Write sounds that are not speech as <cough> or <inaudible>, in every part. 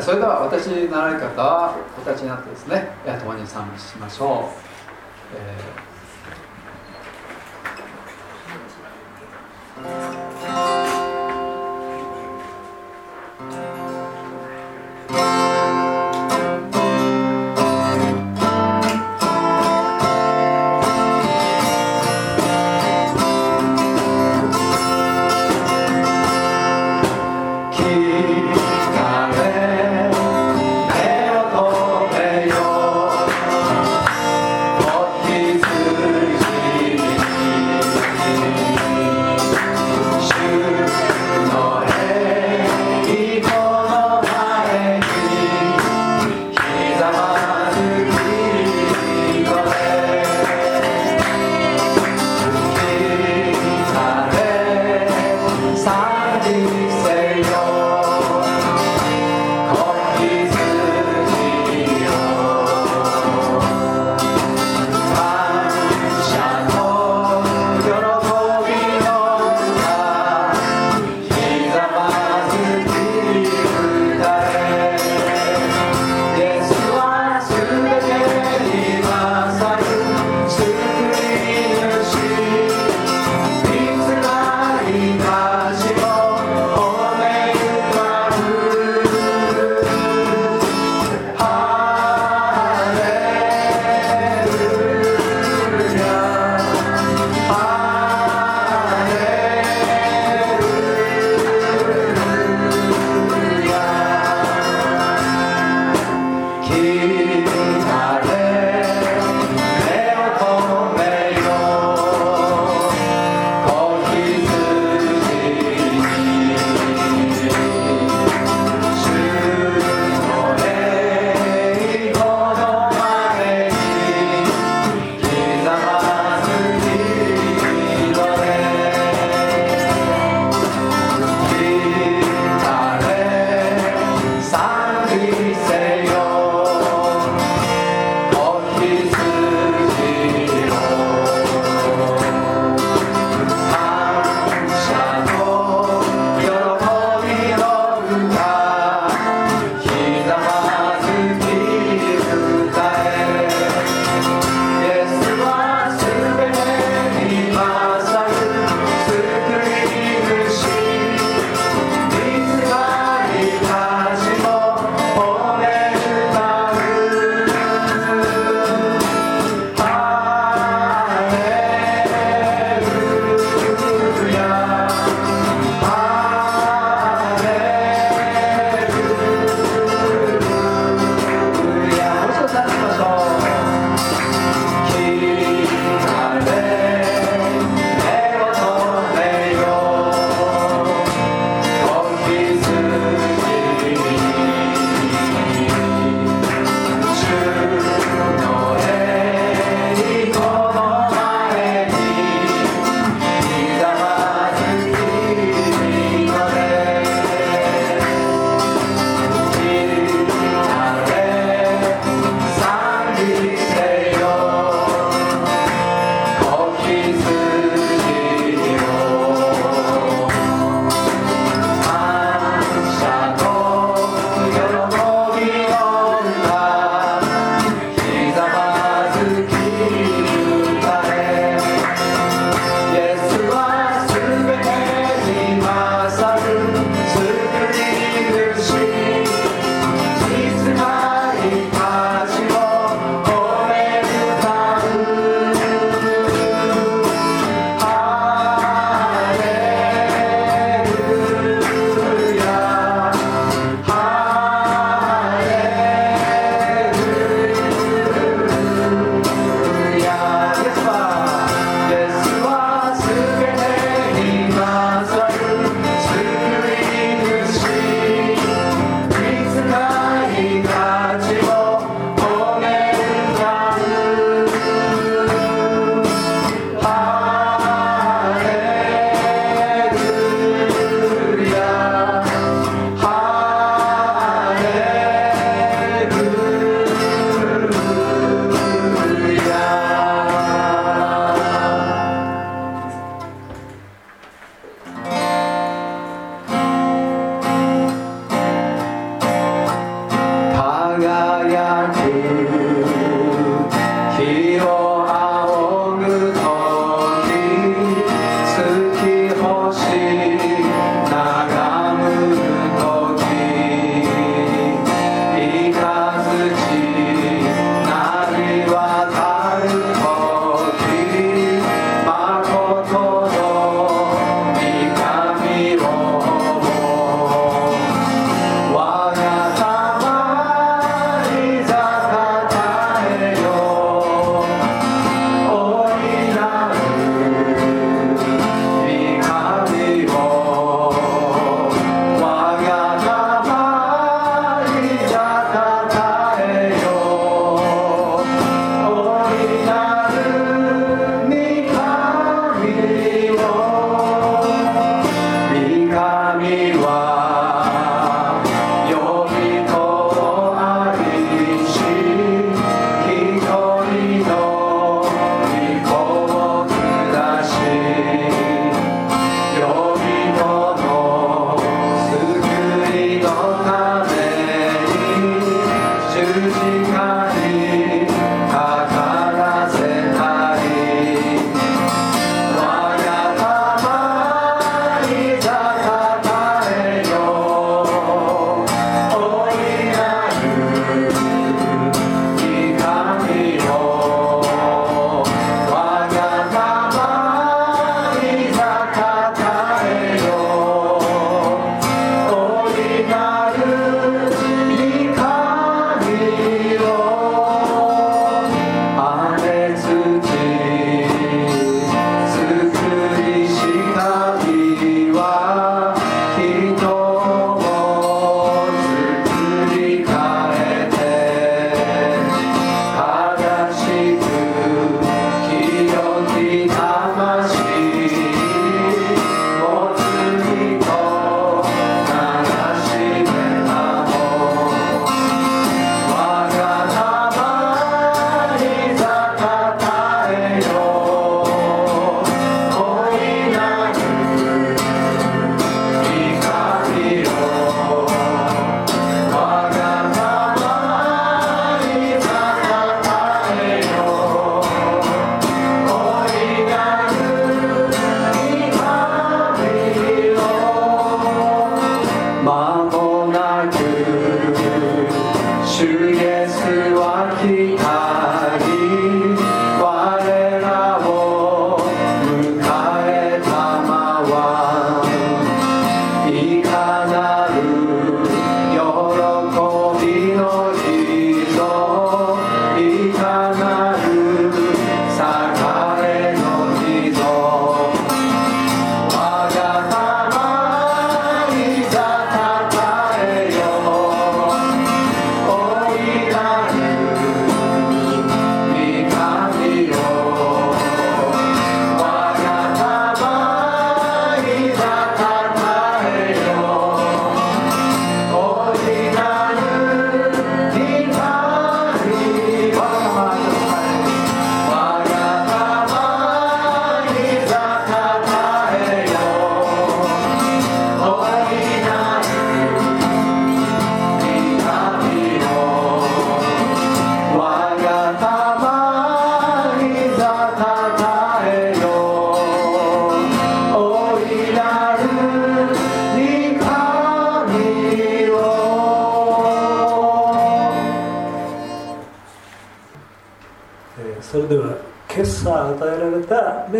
それでは私になられる方はお立ちになってですね共に賛美しましょう、えー。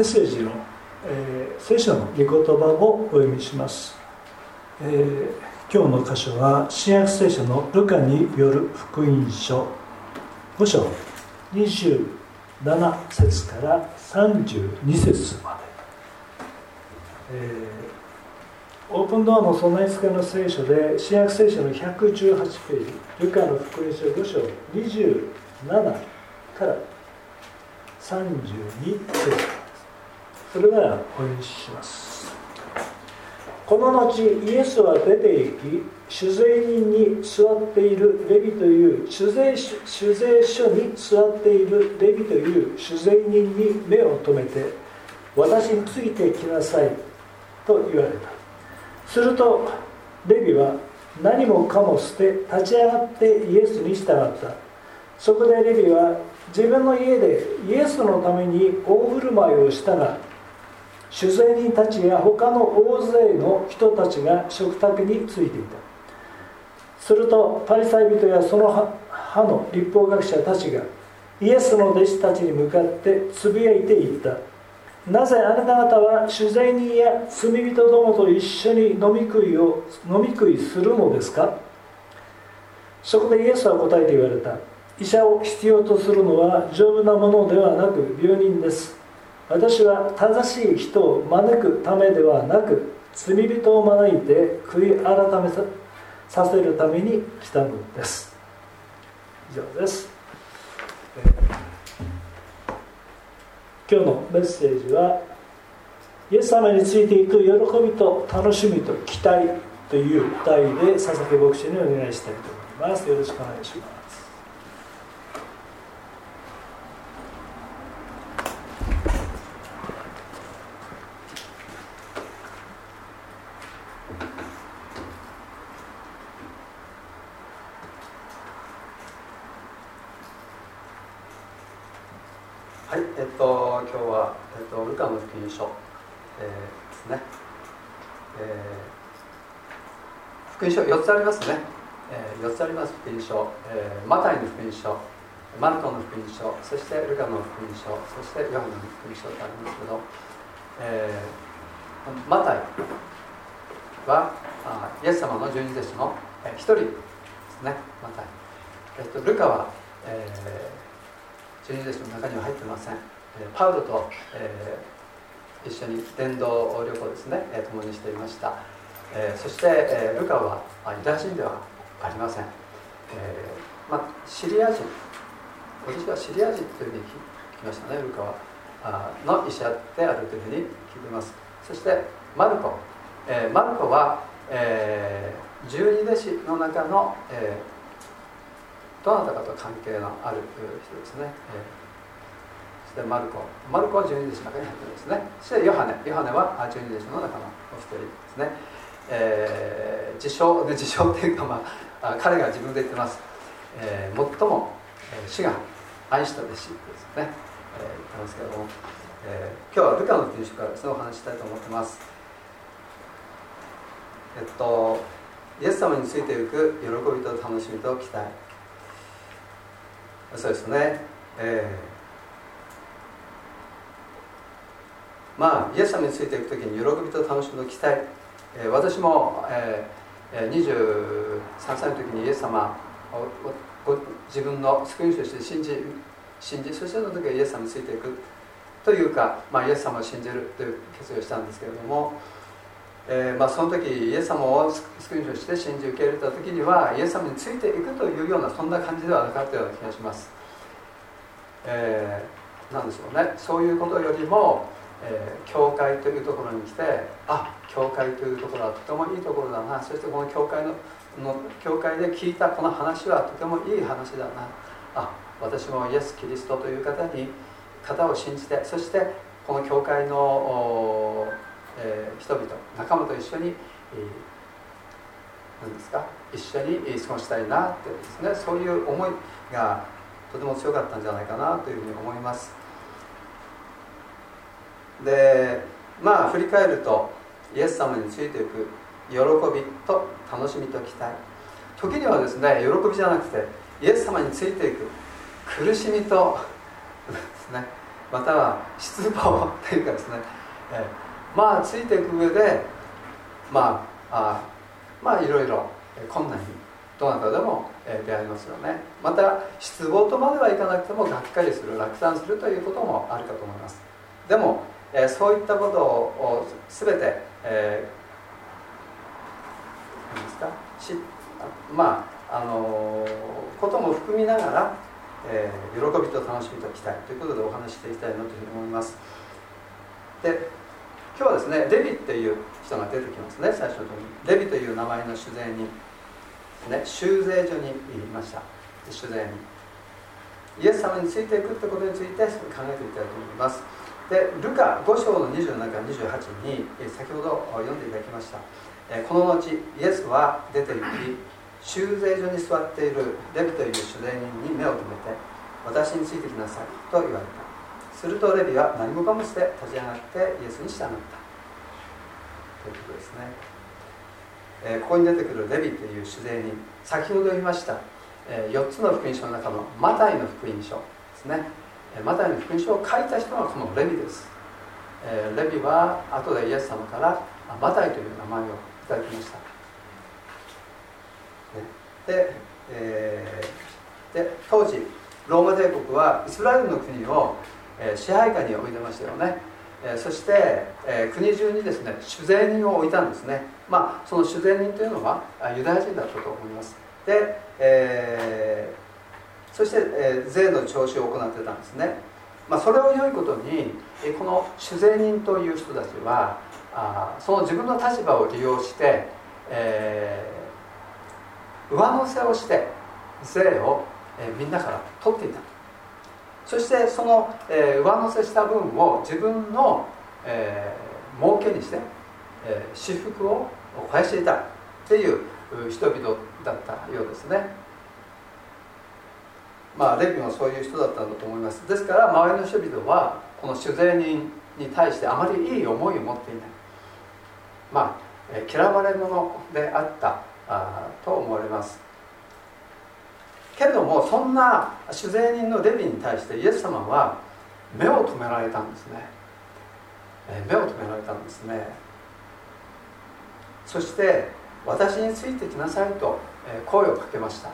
ッセージの、えー、聖書の御言葉をお読みします、えー、今日の箇所は新約聖書のルカによる福音書5章27節から32節まで、えー、オープンドアの備え付けの聖書で新約聖書の118ページルカの福音書5章27から32節。それではお読みします。この後イエスは出て行き酒税人に座っているレビという酒税酒税所に座っているレビという酒税人に目を留めて私についてきなさいと言われた。するとレビは何もかも捨て立ち上がってイエスに従った。そこでレビは自分の家でイエスのために大振る舞いをしたが酒税人たちや他の大勢の人たちが食卓についていた。するとパリサイ人やその派の立法学者たちがイエスの弟子たちに向かってつぶやいていった。なぜあなた方は酒税人や罪人どもと一緒に飲み食いを飲み食いするのですか？そこでイエスは答えて言われた。医者を必要とするのは丈夫なものではなく病人です。私は正しい人を招くためではなく罪人を招いて悔い改めさせるために来たのです。以上です、今日のメッセージはイエス様についていく喜びと楽しみと期待という題で佐々木牧師にお願いしたいと思います。よろしくお願いします。はい、えっと、今日は、えっと、ルカの福音書、えー、ですね、えー、福音書4つありますね、えー、4つあります福音書、えー、マタイの福音書マルコの福音書そしてルカの福音書そしてヨハネの福音書ってありますけど、えー、マタイはあイエス様の十二弟子の一人ですねマタイ、えっと、ルカは、えー、十二弟子の中には入ってません。えパウロと、えー、一緒に伝道旅行ですね、え共にしていました、えそして、えルカはユダヤ人ではありません、えまあ、シリア人。私はシリア人というふうに聞きましたねルカは。あの医者であるというふうに聞いています。そしてマルコ、えマルコは、えー、十二弟子の中の、えー、どなたかと関係のある人ですね、そしてマルコ。マルコは十二弟子の中に入ってるんですね。そしてヨハネ。ヨハネは十二弟子の中のお一人ですね、えー、自称自称っていうか、まあ、彼が自分で言ってます、えー、最も主が愛した弟子ですね、えー、言ってますけども、えー、今日はルカの福音書からそのお話したいと思ってます。えっとイエス様についていく喜びと楽しみと期待。そうですね、えーまあイエス様についていく時に喜びと楽しみと期待、えー、私も、えー、23歳の時にイエス様を自分の救い主として信じ信じそしてその時はイエス様についていくというか、まあ、イエス様を信じるという決意をしたんですけれども、えーまあ、その時イエス様を救い主として信じ受け入れた時にはイエス様についていくというようなそんな感じではなかったような気がします、えー、なんでしょうね。そういうことよりもえー、教会というところに来てあ教会というところはとてもいいところだな。そしてこの教会のの教会で聞いたこの話はとてもいい話だな。あ私もイエス・キリストという方に方を信じてそしてこの教会の、え、人々仲間と一緒に、え、何ですか？一緒に過ごしたいなってですね。そういう思いがとても強かったんじゃないかなというふうに思います。でまあ振り返るとイエス様についていく喜びと楽しみと期待。時にはですね喜びじゃなくてイエス様についていく苦しみとですね。または失望というかですね、えー、まあついていく上でまああまあいろいろ困難にどなたでも出会いますよね。また失望とまではいかなくてもがっかりする落胆するということもあるかと思います。でも、え、そういったことを全て、えー、何ですか？しまああの、ことも含みながら、えー、喜びと楽しみと期待ということでお話していきたいなというふうに思います。で今日はですねデビっていう人が出てきますね最初の時に。デビという名前の主税人ね修税所にいました。修税人イエス様についていくってことについて考えていきたいと思います。でルカ5章の27から28に先ほど読んでいただきました。この後イエスは出て行き修税所に座っているレビという主税人に目を留めて私についてきなさいと言われた。するとレビは何もかもして立ち上がってイエスに従った。ということですね。えここに出てくるレビという主税人先ほど言いました、え4つの福音書の中のマタイの福音書ですね、えマタイの福音書を書いた人がこのレビです、えレビは後でイエス様からマタイという名前をいただきました、ね。で,、えー、で当時ローマ帝国はイスラエルの国を、え支配下に置いてましたよね。えそして、え国中にですね主税人を置いたんですね。まあその主税人というのはユダヤ人だったと思います。で、えー、そして、え税の徴収を行ってたんですね、まあ、それを良いことにこの主税人という人たちはあその自分の立場を利用して、えー、上乗せをして税を、えみんなから取っていた。そしてその、えー、上乗せした分を自分の、えー、儲けにして、えー、私服を肥やしていたっていう人々だったようですね。まあレビもそういう人だったんだと思います。ですから周りの人々はこの主税人に対してあまりいい思いを持っていない。まあ、え嫌われ者であったあと思われます。けれどもそんな主税人のレビに対してイエス様は目を留められたんですね。目を留められたんですね。そして私についてきなさいと声をかけました。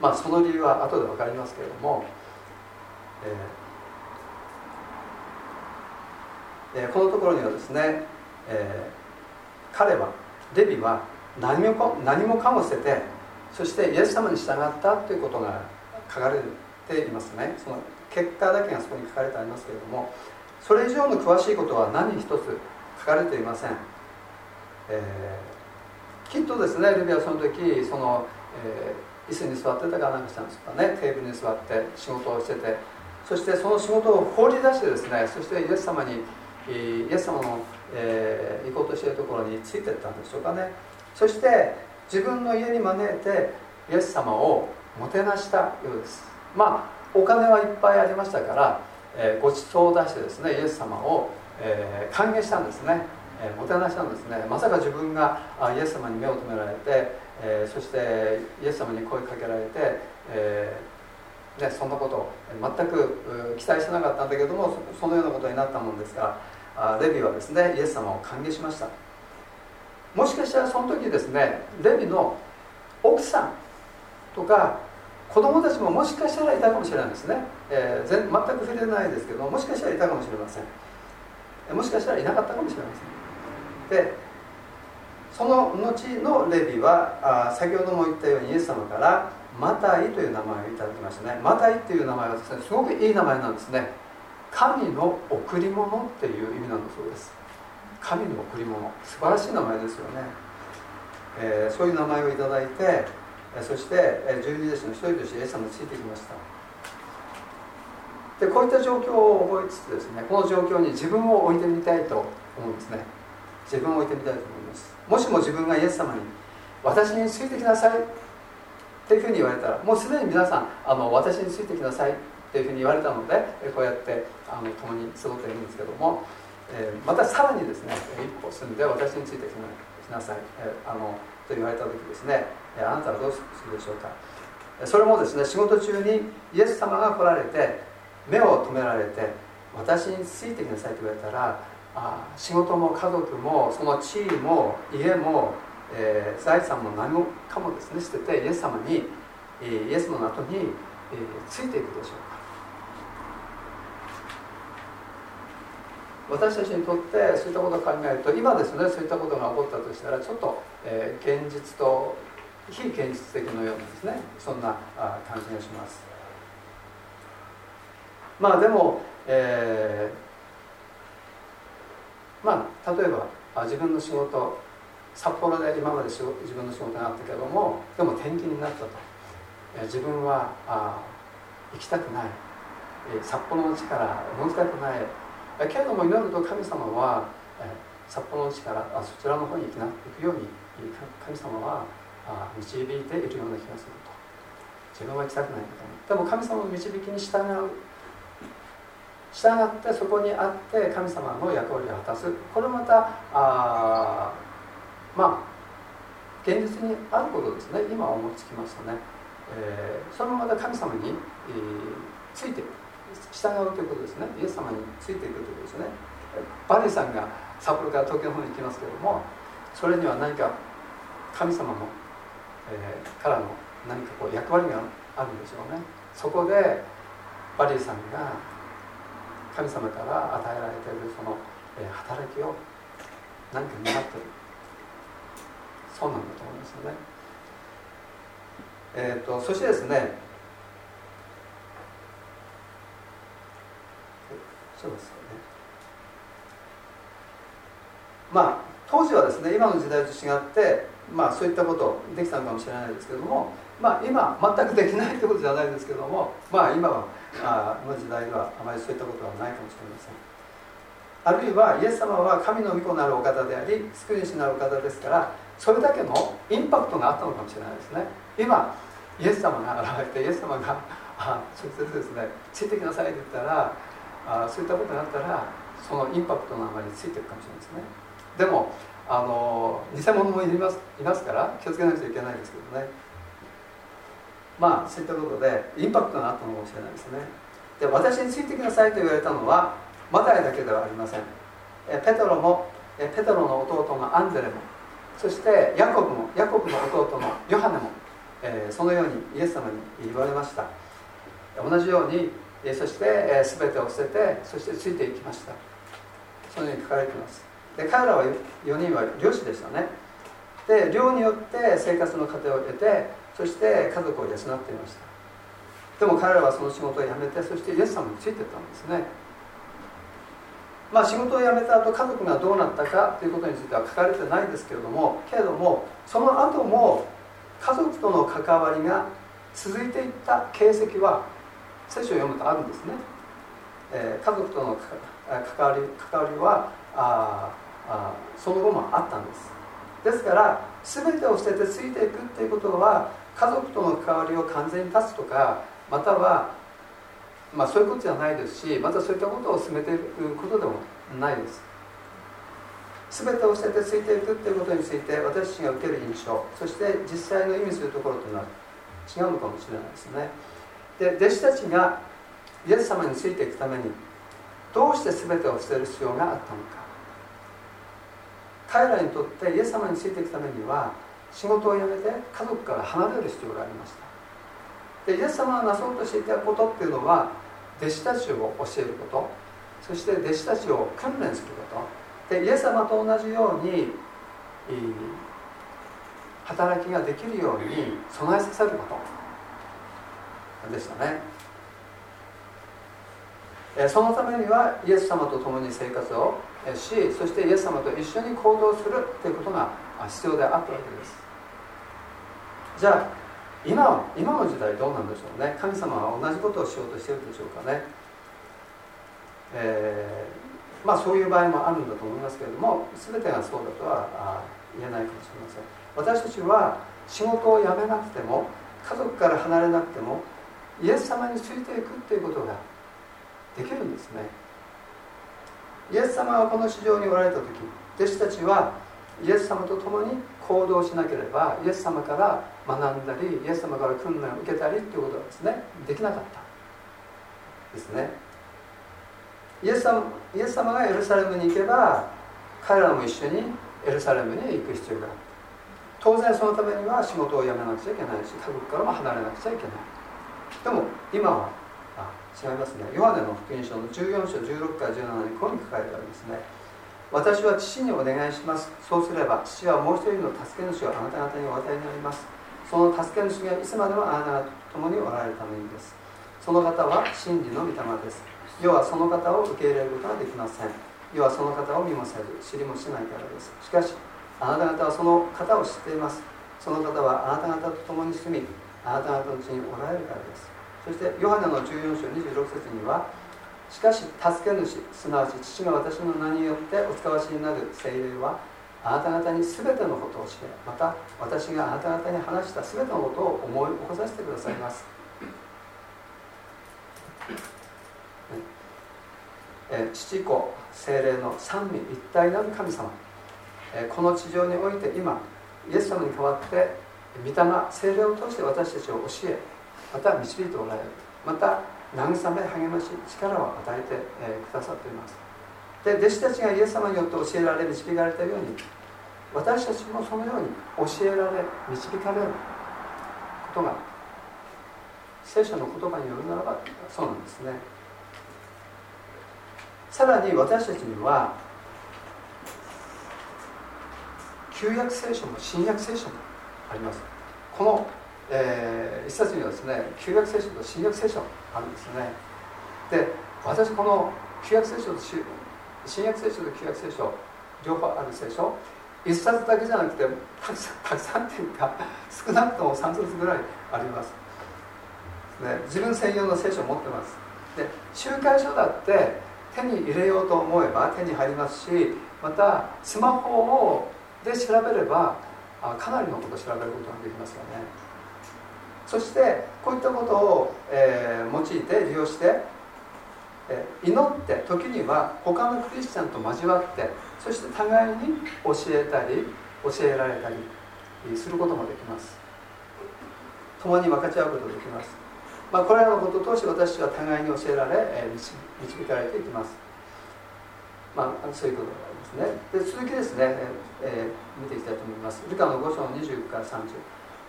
まあその理由は後で分かりますけれども、えー、このところにはですね、えー、彼はレビは何も何もかも捨ててそしてイエス様に従ったということが書かれていますね。その結果だけがそこに書かれてありますけれどもそれ以上の詳しいことは何一つ書かれていません、えー、きっとですねルビはその時その、えー、椅子に座ってたかなんかしたんですかね。テーブルに座って仕事をしてて。そしてその仕事を放り出してですねそしてイエス様にイエス様の、えー、行こうとしているところについていったんでしょうかね。そして自分の家に招いてイエス様をもてなしたようです。まあお金はいっぱいありましたから、えー、ごちそうを出してですねイエス様を、えー、歓迎したんですね、えー、もてなしたんですね。まさか自分があイエス様に目を留められて、えそしてイエス様に声かけられて、えね、そんなこと全く期待してなかったんだけどもそのようなことになったものですからレビはですねイエス様を歓迎しました。もしかしたらその時ですねレビの奥さんとか子供たちももしかしたらいたかもしれないですね、えー、全全く触れないですけどもしかしたらいたかもしれません。もしかしたらいなかったかもしれません。でその後のレビはあ先ほども言ったようにイエス様からマタイという名前をいただきましたね。マタイっていう名前はですねすごくいい名前なんですね。神の贈り物っていう意味なんだそうです。神の贈り物。素晴らしい名前ですよね、えー、そういう名前をいただいてそして十二弟子の一人としてイエス様についてきました。でこういった状況を覚えつつですねこの状況に自分を置いてみたいと思うんですね。自分を置いてみたいと思います。もしも自分がイエス様に私についてきなさい。っていうふうに言われたらもうすでに皆さんあの私についてきなさい。っていうふうに言われたのでこうやってあの共に過ごっているんですけどもえー、またさらにですね一歩進んで私についてきなさい、えー、あのと言われた時ですね、え、あなたはどうするでしょうか、それもですね仕事中にイエス様が来られて目を止められて私についてきなさいと言われたらあ仕事も家族もその地位も家も、えー、財産も何もかもですね捨ててイエス様にイエスの後に、えー、ついていくでしょう。か私たちにとってそういったことを考えると今ですねそういったことが起こったとしたらちょっと、えー、現実と非現実的のようなですね。そんなあ感じがします。まあでも、えー、まあ例えばあ自分の仕事札幌で今まで自分の仕事があったけどもでも転勤になったと、えー、自分はあ行きたくない、えー、札幌の地から動きたくない。けれども祈ると神様は、え、札幌の地からあそちらの方に行きな行くように神様はあ導いているような気がすると。自分は行きたくないけどでも神様の導きに従う。従ってそこにあって神様の役割を果たす。これまたあまあ現実にあることですね。今思いつきましたね、えー、そのまま神様に、えー、ついていく従うということですね。イエス様についていくということですね。バリさんが札幌から東京の方に行きますけれどもそれには何か神様の、えー、からの何かこう役割があるんでしょうね。そこでバリーさんが神様から与えられているその、えー、働きを何か担ってる。そうなんだと思いますよね。えーとそしてですねそうですよね。まあ当時はですね今の時代と違ってまあそういったことできたのかもしれないですけどもまあ今全くできないってことじゃないですけどもまあ今はあの時代ではあまりそういったことはないかもしれません。あるいはイエス様は神の御子なるお方であり救い主なるお方ですからそれだけのインパクトがあったのかもしれないですね。今イエス様が現れてイエス様があ直接ですねついてきなさいって言ったらあそういったことがあったらそのインパクトのあまりついてるかもしれないですね。でもあの偽物もいますいますから気をつけなくちゃいけないですけどね。まあそういったことでインパクトがあったのかもしれないですね。で私についてきなさいと言われたのはマタイだけではありません。えペトロもえペトロの弟のアンデレもそしてヤコブもヤコブの弟のヨハネも、えー、そのようにイエス様に言われました。同じようにそして、え、全てを捨ててそしてついていきました。そのように書かれています。で彼らは4人は漁師でしたね。で漁によって生活の糧を得てそして家族を養っていました。でも彼らはその仕事を辞めてそしてイエス様についていったんですね。まあ仕事を辞めた後家族がどうなったかということについては書かれてないんですけれどもけれどもその後も家族との関わりが続いていった形跡は聖書を読むとあるんですね、えー、家族との関わり関わりはああその後もあったんです。ですから全てを捨ててついていくっていうことは家族との関わりを完全に断つとかまたはまあそういうことじゃないですしまたそういったことを進めていくことでもないです。全てを捨ててついていくっていうことについて私たちが受ける印象そして実際の意味するところというのは違うのかもしれないですね。で弟子たちがイエス様についていくためにどうして全てを捨てる必要があったのか。彼らにとってイエス様についていくためには仕事を辞めて家族から離れる必要がありました。でイエス様がなそうとしていたことっていうのは弟子たちを教えること。そして弟子たちを訓練すること。でイエス様と同じように働きができるように備えさせること。でしたね。そのためにはイエス様と共に生活をしそしてイエス様と一緒に行動するということが必要であったわけです。じゃあ今は今の時代どうなんでしょうね。神様は同じことをしようとしているでしょうかね。えー、まあそういう場合もあるんだと思いますけれども全てがそうだとは言えないかもしれません。私たちは仕事を辞めなくても家族から離れなくてもイエス様についていくっていうことができるんですね。イエス様はこの市場におられた時弟子たちはイエス様と共に行動しなければイエス様から学んだりイエス様から訓練を受けたりっていうことはですねできなかったですね。イエス様イエス様がエルサレムに行けば彼らも一緒にエルサレムに行く必要がある当然そのためには仕事を辞めなくちゃいけないし家族からも離れなくちゃいけない。でも今はあ違いますね。ヨハネの福音書の14章16から17にこういうふうに書かれてありますね。私は父にお願いします。そうすれば父はもう一人の助け主をあなた方にお与えになります。その助け主がいつまでもあなた方と共におられるためにです。その方は真理の御霊です。世はその方を受け入れることができません。世はその方を見もせず知りもしないからです。しかしあなた方はその方を知っています。その方はあなた方と共に住みあなた方のうちにおられるからです。そしてヨハネの14章26節にはしかし助け主すなわち父が私の名によってお使わしになる精霊はあなた方に全てのことを教えまた私があなた方に話した全てのことを思い起こさせてくださいます、え父子精霊の三位一体なる神様、えこの地上において今イエス様に代わって御霊精霊を通して私たちを教えまた導いておられる。また慰め励まし力を与えて、くださっています。で弟子たちがイエス様によって教えられ導かれたように私たちもそのように教えられ導かれることが聖書の言葉によるならばそうなんですね。さらに私たちには旧約聖書も新約聖書もあります。このえー、一冊にはですね旧約聖書と新約聖書あるんですね。で私この旧約聖書と新約聖書と旧約聖書両方ある聖書一冊だけじゃなくてたくさん <laughs> たくさんっていうか少なくとも3冊ぐらいあります、ね、自分専用の聖書を持ってます。で集会書だって手に入れようと思えば手に入りますしまたスマホをで調べればあかなりのことを調べることができますよね。そしてこういったことを、えー、用いて利用して、えー、祈って時には他のクリスチャンと交わってそして互いに教えたり教えられたりすることもできます。共に分かち合うことができます、まあ、これらのことを通して私は互いに教えられ、えー、導かれていきます。まあ、そういうことがありますね。で続きですね、えー、見ていきたいと思います。ルカの5章の20から30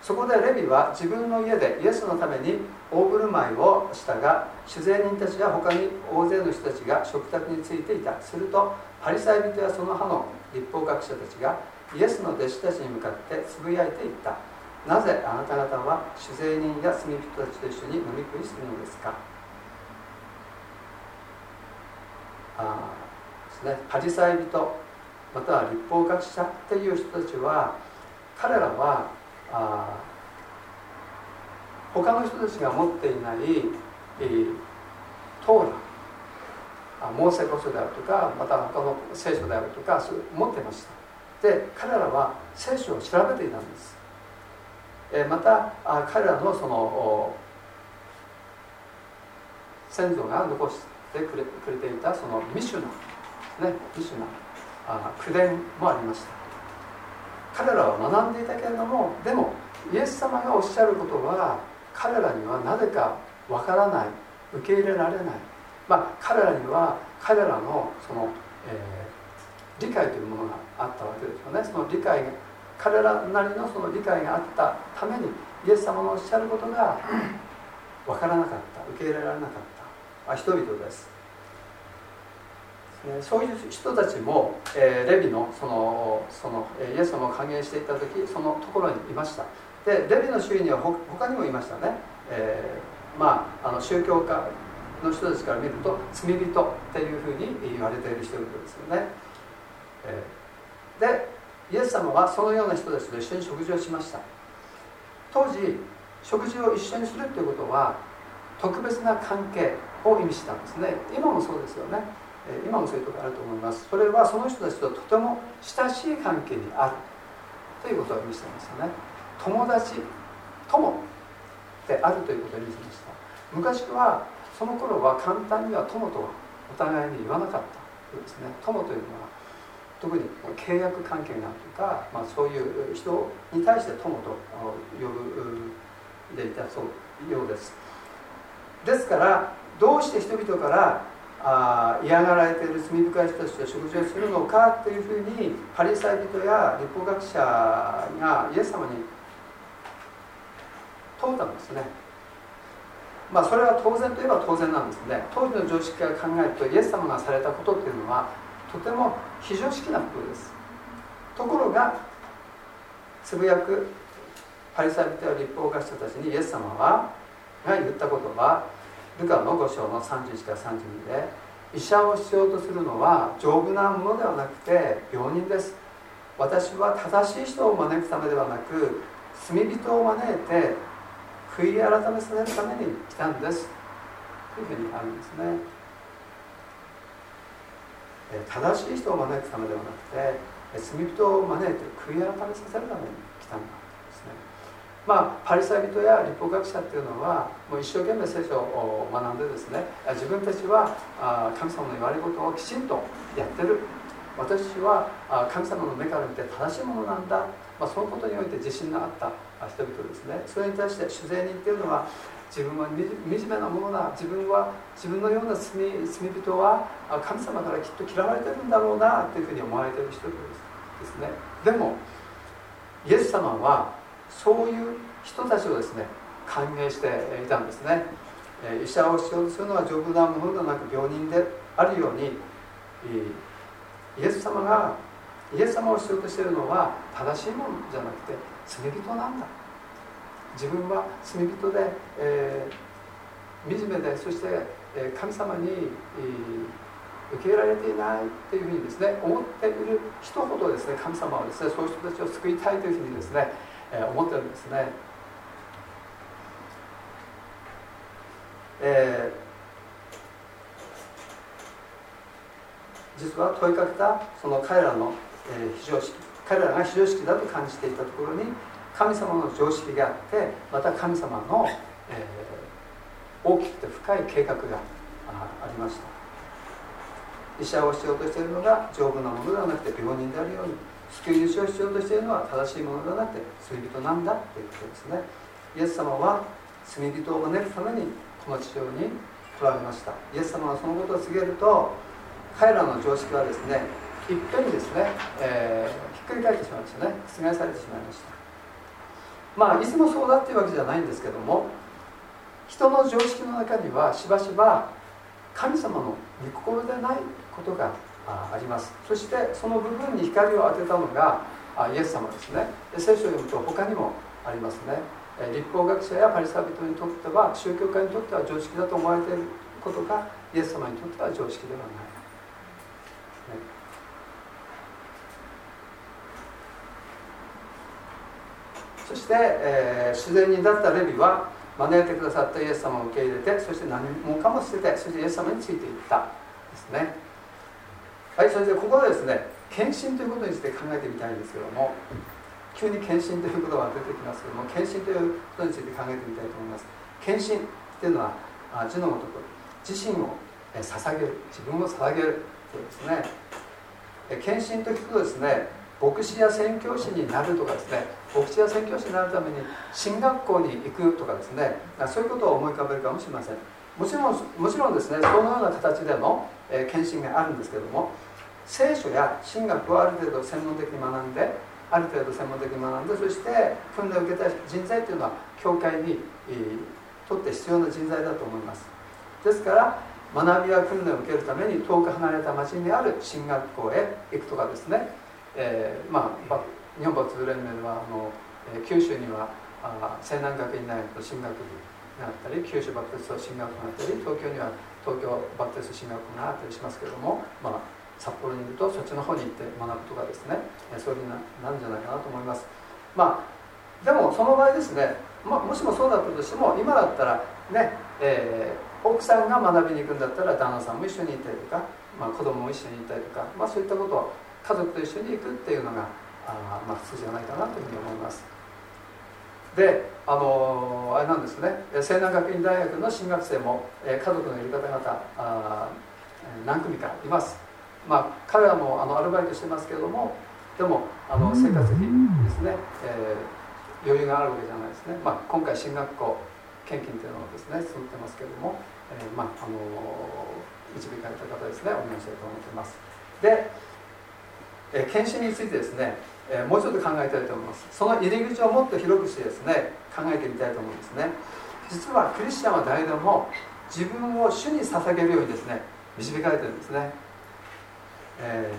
そこでレビは自分の家でイエスのために大振る舞いをしたが酒税人たちや他に大勢の人たちが食卓についていた。するとパリサイ人やその派の立法学者たちがイエスの弟子たちに向かってつぶやいていった。なぜあなた方は酒税人や罪人たちと一緒に飲み食いするのですか？あですね、パリサイ人または立法学者っていう人たちは彼らはあ他の人たちが持っていない、えー、トーラモーセこそであるとかまた他の聖書であるとかそう持ってました。で彼らは聖書を調べていたんです、えー、またあ彼らのその先祖が残してくれくれていたそのミシュナ、ね、ミシュナあ口伝もありました。彼らは学んでいたけれどもでもイエス様がおっしゃることは彼らにはなぜかわからない受け入れられない、まあ、彼らには彼らのその、えー、理解というものがあったわけですよね。その理解が彼らなりのその理解があったためにイエス様のおっしゃることが分からなかった受け入れられなかった。あ人々です。そういう人たちも、えー、レビのそのそのイエス様を歓迎していた時そのところにいました。でレビの周囲には他にもいましたね、えー、まああの宗教家の人たちから見ると罪人っていうふうに言われている人々ですよね、えー、でイエス様はそのような人たちと一緒に食事をしました。当時食事を一緒にするっていうことは特別な関係を意味したんですね。今もそうですよね。今もそういうところあると思います。それはその人たちととても親しい関係にあるということを意味していますよね。友達友であるということを意味しました。昔はその頃は簡単には友とはお互いに言わなかったですね。友というのは特に契約関係があるとか、まあ、そういう人に対して友と呼ぶでいたそうようです。ですからどうして人々からあ嫌がられている罪深い人たちと食事をするのかというふうにパリサイ人や立法学者がイエス様に問うたんですね。まあそれは当然といえば当然なんですね。当時の常識から考えるとイエス様がされたことっていうのはとても非常識なことです。ところがつぶやくパリサイ人や立法学者たちにイエス様はが言った言葉ルカの5章の31から32で医者をしようとするのは丈夫なものではなくて病人です。私は正しい人を招くためではなく罪人を招いて悔い改めさせるために来たんです。というふうにあるんですね。正しい人を招くためではなくて罪人を招いて悔い改めさせるために来たんだ。まあ、パリサイ人や立法学者っていうのはもう一生懸命聖書を学んでですね自分たちは神様の言われることをきちんとやってる。私は神様の目から見て正しいものなんだ、まあ、そのことにおいて自信があった人々ですね。それに対して主税人っていうのは自分は惨めなものだ。自分は自分のような罪罪人は神様からきっと嫌われてるんだろうなというふうに思われてる人々ですですね。でもイエス様はそういう人たちをですね歓迎していたんですね。医者をしようとするのは丈夫なものではなく病人であるようにイエス様がイエス様をしようとしているのは正しいものじゃなくて罪人なんだ。自分は罪人で、えー、惨めでそして、神様に、受け入れられていないというふうにですね思っている人ほどですね神様はですねそういう人たちを救いたいというふうにですねえ思ってるんですね、えー、実は問いかけたその彼らの、えー、非常識彼らが非常識だと感じていたところに神様の常識があってまた神様の、えー、大きくて深い計画がありました。医者をしようとしているのが丈夫なものではなくて病人であるように救い主を必要としているのは正しいものではなくて罪人なんだということですね。イエス様は罪人を招くためにこの地上に来られました。イエス様はそのことを告げると彼らの常識はですねいっぺんにですね、えー、ひっくり返ってしまいましたね。覆されてしまいました。まあいつもそうだっていうわけじゃないんですけども人の常識の中にはしばしば神様の御心でないことがあります。そしてその部分に光を当てたのがイエス様ですね。聖書を読むと他にもありますね。立法学者やパリサビトにとっては宗教家にとっては常識だと思われていることがイエス様にとっては常識ではない、そして、えー、自然にだったレビは招いてくださったイエス様を受け入れてそして何もかも捨ててそしてイエス様についていった。ですね。はいそれでここでですね献身ということについて考えてみたいんですけども急に献身ということが出てきますけども献身ということについて考えてみたいと思います。献身っていうのは字のごとく自身を捧げる自分を捧げるというですね。献身と聞くとですね牧師や宣教師になるとかですね牧師や宣教師になるために進学校に行くとかですねそういうことを思い浮かべるかもしれません。もちろんもちろんですねそのような形でのえ検診があるんですけども聖書や神学をある程度専門的に学んである程度専門的に学んでそして訓練を受けた人材というのは教会に、えー、とって必要な人材だと思います。ですから学びや訓練を受けるために遠く離れた町にある進学校へ行くとかですね、えー、まあ日本仏連盟はあの、えー、九州にはあ西南学院大学の進学部があったり九州バプテスト進学があったり東京には東京バプテスト進学があったりしますけれども、まあ、札幌にいるとそっちの方に行って学ぶとかですねそういうふうになるんじゃないかなと思います。まあでもその場合ですね、まあ、もしもそうだったとしても今だったらね、えー、奥さんが学びに行くんだったら旦那さんも一緒にいたりとか、まあ、子供も一緒にいたりとか、まあ、そういったことを家族と一緒に行くっていうのがあ、まあ、普通じゃないかなというふうに思います。であのあれなんですね西南学院大学の進学生も、え家族のいる方々あ何組かいます。まあ彼らもあのアルバイトしてますけれどもでもあの生活費ですね、えー、余裕があるわけじゃないですね、まあ、今回進学校献金というのをですね作ってますけれども、えー、まああの導かれた方ですねお願いしたいと思っています。で、えー、献身についてですね、えー、もうちょっと考えたいと思います。その入り口をもっと広くしてですね考えてみたいと思うんですね。実はクリスチャンは誰でも自分を主に捧げるようにですね導かれてるんですね、え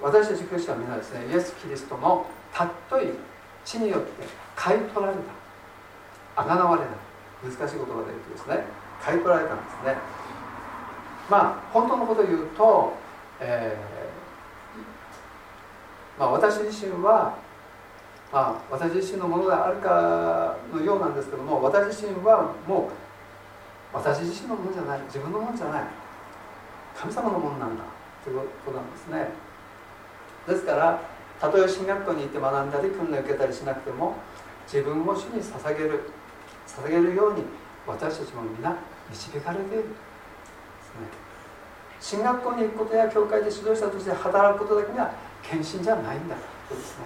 ー、私たちクリスチャンはみんなですねイエス・キリストのたっとい地によって買い取られた。あがなわれた。難しい言葉で言うとですね買い取られたんですね。まあ本当のことを言うと、えーまあ、私自身はまあ、私自身のものであるかのようなんですけども私自身はもう私自身のものじゃない自分のものじゃない神様のものなんだということなんですね。ですからたとえ進学校に行って学んだり訓練を受けたりしなくても自分を主に捧げる捧げるように私たちも皆導かれている進学校に行くことや教会で指導者として働くことだけには献身じゃないんだとですね。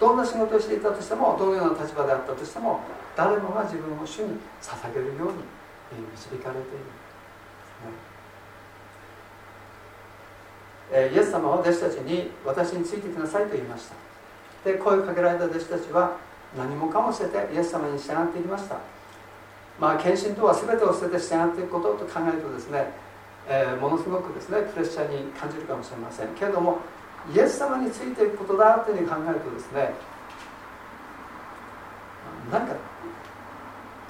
どんな仕事をしていたとしてもどのような立場であったとしても誰もが自分を主に捧げるように導かれている、えイエス様は弟子たちに私についてきなさいと言いました。で声をかけられた弟子たちは何もかも捨ててイエス様に従っていきました。まあ献身とは全てを捨てて従っていくことと考えるとですね、えー、ものすごくですねプレッシャーに感じるかもしれません。けれどもイエス様についていくことだというふうに考えるとですねなんか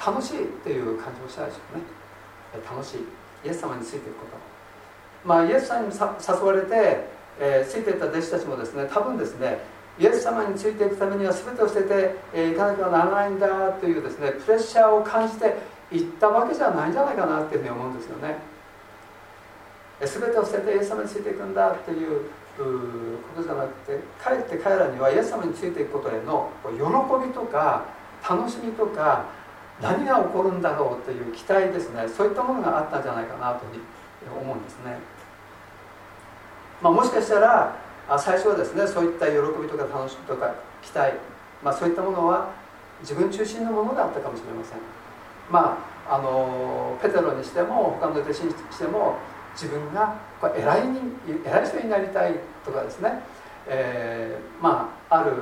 楽しいっていう感じもしたでしょうね。楽しい。イエス様についていくこと。まあイエス様に誘われて、えー、ついていった弟子たちもですね多分ですねイエス様についていくためには全てを捨てて、えー、かなきゃならないんだというですねプレッシャーを感じていったわけじゃないんじゃないかなっていうふうに思うんですよね。全てを捨ててイエス様についていくんだっていうことじゃなくてかえって彼らにはイエス様についていくことへの喜びとか楽しみとか何が起こるんだろうという期待ですね。そういったものがあったんじゃないかなというふうに思うんですね、まあ、もしかしたら最初はですねそういった喜びとか楽しみとか期待、まあ、そういったものは自分中心のものだったかもしれません。まああのペテロにしても他の弟子にしても自分が偉いに偉い人になりたいとかですね、えー、まあある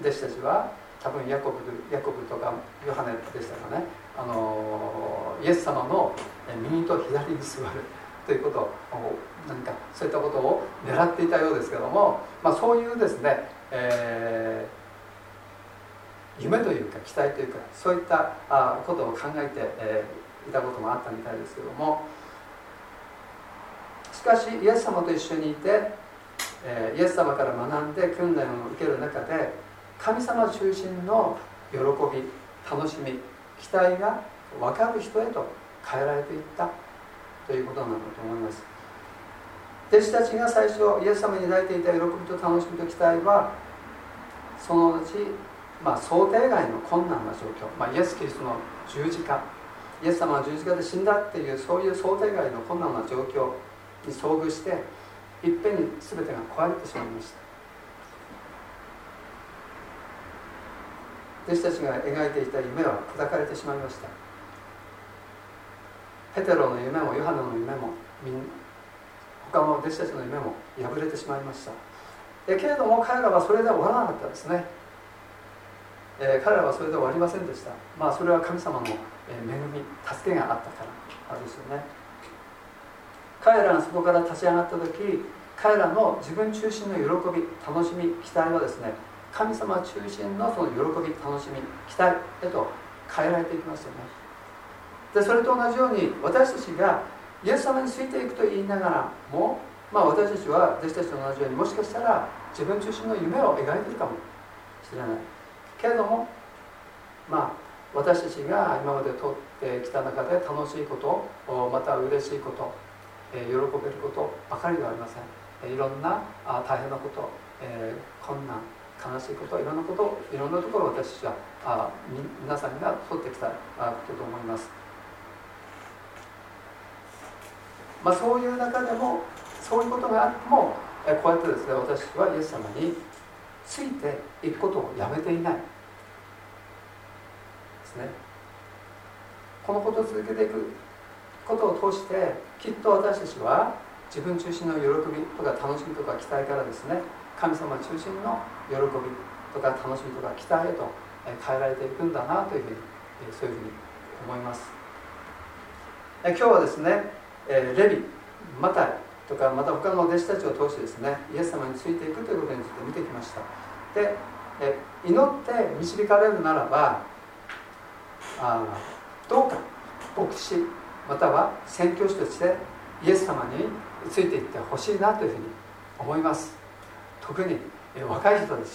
弟子たちは多分ヤコブヤコブとかヨハネでしたかね。あのイエス様の右と左に座るということを何かそういったことを狙っていたようですけども、まあ、そういうですね、えー、夢というか期待というかそういったことを考えて、え、いたこともあったみたいですけどもかしイエス様と一緒にいて、え、イエス様から学んで訓練を受ける中で神様中心の喜び楽しみ期待が分かる人へと変えられていったということなんだと思います。弟子たちが最初イエス様に抱いていた喜びと楽しみと期待はそのうち、まあ、想定外の困難な状況、まあ、イエス・キリストの十字架イエス様は十字架で死んだっていうそういう想定外の困難な状況に遭遇していっぺんに全てが壊れてしまいました。弟子たちが描いていた夢は砕かれてしまいました。ペテロの夢もヨハネの夢も他の弟子たちの夢も破れてしまいました。えけれども彼らはそれで終わらなかったですね、えー、彼らはそれで終わりませんでした。まあそれは神様の恵み助けがあったからですよね。彼らがそこから立ち上がった時彼らの自分中心の喜び楽しみ期待はですね神様中心のその喜び楽しみ期待へと変えられていきますよね。でそれと同じように私たちがイエス様についていくと言いながらも、まあ、私たちは弟子たちと同じようにもしかしたら自分中心の夢を描いてるかもしれない。けれどもまあ私たちが今まで通ってきた中で楽しいことまた嬉しいこと、喜べることばかりではありません。いろんな大変なこと、え困難悲しいこといろんなこといろんなところを私たちは皆さんが取ってきたことと思います、まあ、そういう中でもそういうことがあってもこうやってですね私はイエス様についていくことをやめていない。ですね。このことを続けていくことを通してきっと私たちは自分中心の喜びとか楽しみとか期待からですね神様中心の喜びとか楽しみとか期待へと変えられていくんだなというふうにそういうふうに思います。今日はですねレビマタイとかまた他の弟子たちを通してですねイエス様についていくということについて見てきました。で祈って導かれるならばあどうか牧師または宣教師としてイエス様についていってほしいなというふうに思います。特に若い人たち。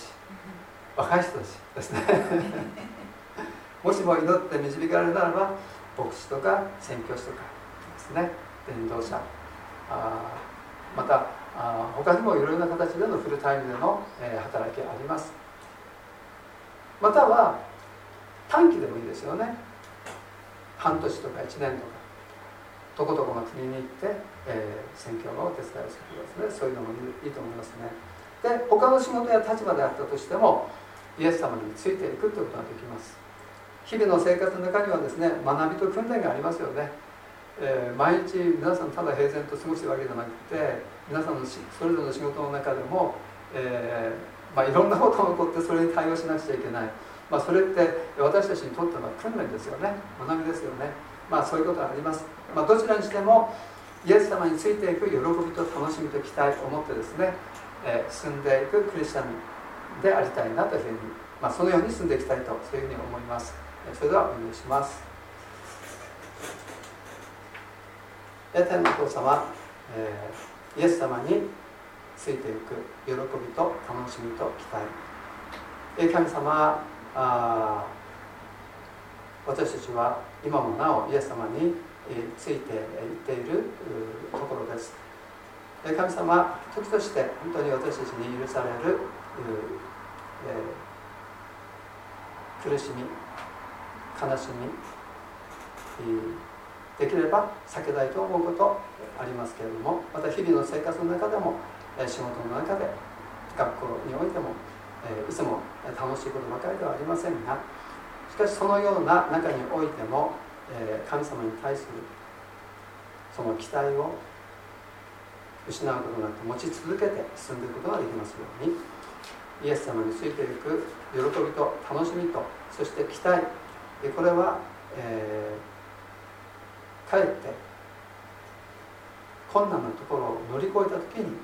若い人たちですね。<laughs> もしも祈って導かれるならば牧師とか宣教師とかですね。伝道者。あまたあ他にもいろいろな形でのフルタイムでの、えー、働きあります。または短期でもいいですよね。半年とか1年とかどこどこの国に行って、えー、宣教のお手伝いをするとかですね。そういうのもいいと思いますね。で他の仕事や立場であったとしてもイエス様についていくということができます。日々の生活の中にはですね学びと訓練がありますよね。えー、毎日皆さんただ平然と過ごしてるわけじゃなくて皆さんのそれぞれの仕事の中でも、えー、まあ、いろんなことが起こってそれに対応しなくちゃいけない、まあ、それって私たちにとっては訓練ですよね。学びですよね。まあそういうことがあります、まあ、どちらにしてもイエス様についていく喜びと楽しみと期待を持ってですね、えー、進んでいくクリスチャンでありたいなというふうに、まあ、そのように進んでいきたいとそういうふうに思います。それではお願いします。天のお父様、えー、イエス様についていく喜びと楽しみと期待、えー、神様あ私たちは今もなおイエス様に、ついていっているところです、神様時として本当に私たちに許される、苦しみ悲しみ、できれば避けたいと思うことありますけれどもまた日々の生活の中でも仕事の中で学校においてもいつも楽しいことばかりではありませんがしかしそのような中においてもえ神様に対するその期待を失うことなく持ち続けて進んでいくことができますようにイエス様についていく喜びと楽しみとそして期待。これは、えーかえって困難なところを乗り越えた時に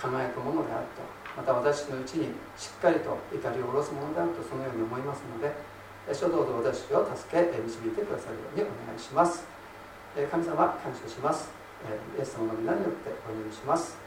輝くものであると。また私のうちにしっかりと怒りを下ろすものであるとそのように思いますので書道で私を助け導いてくださるようにお願いします。神様感謝します。イエス様の皆によってお祈りします。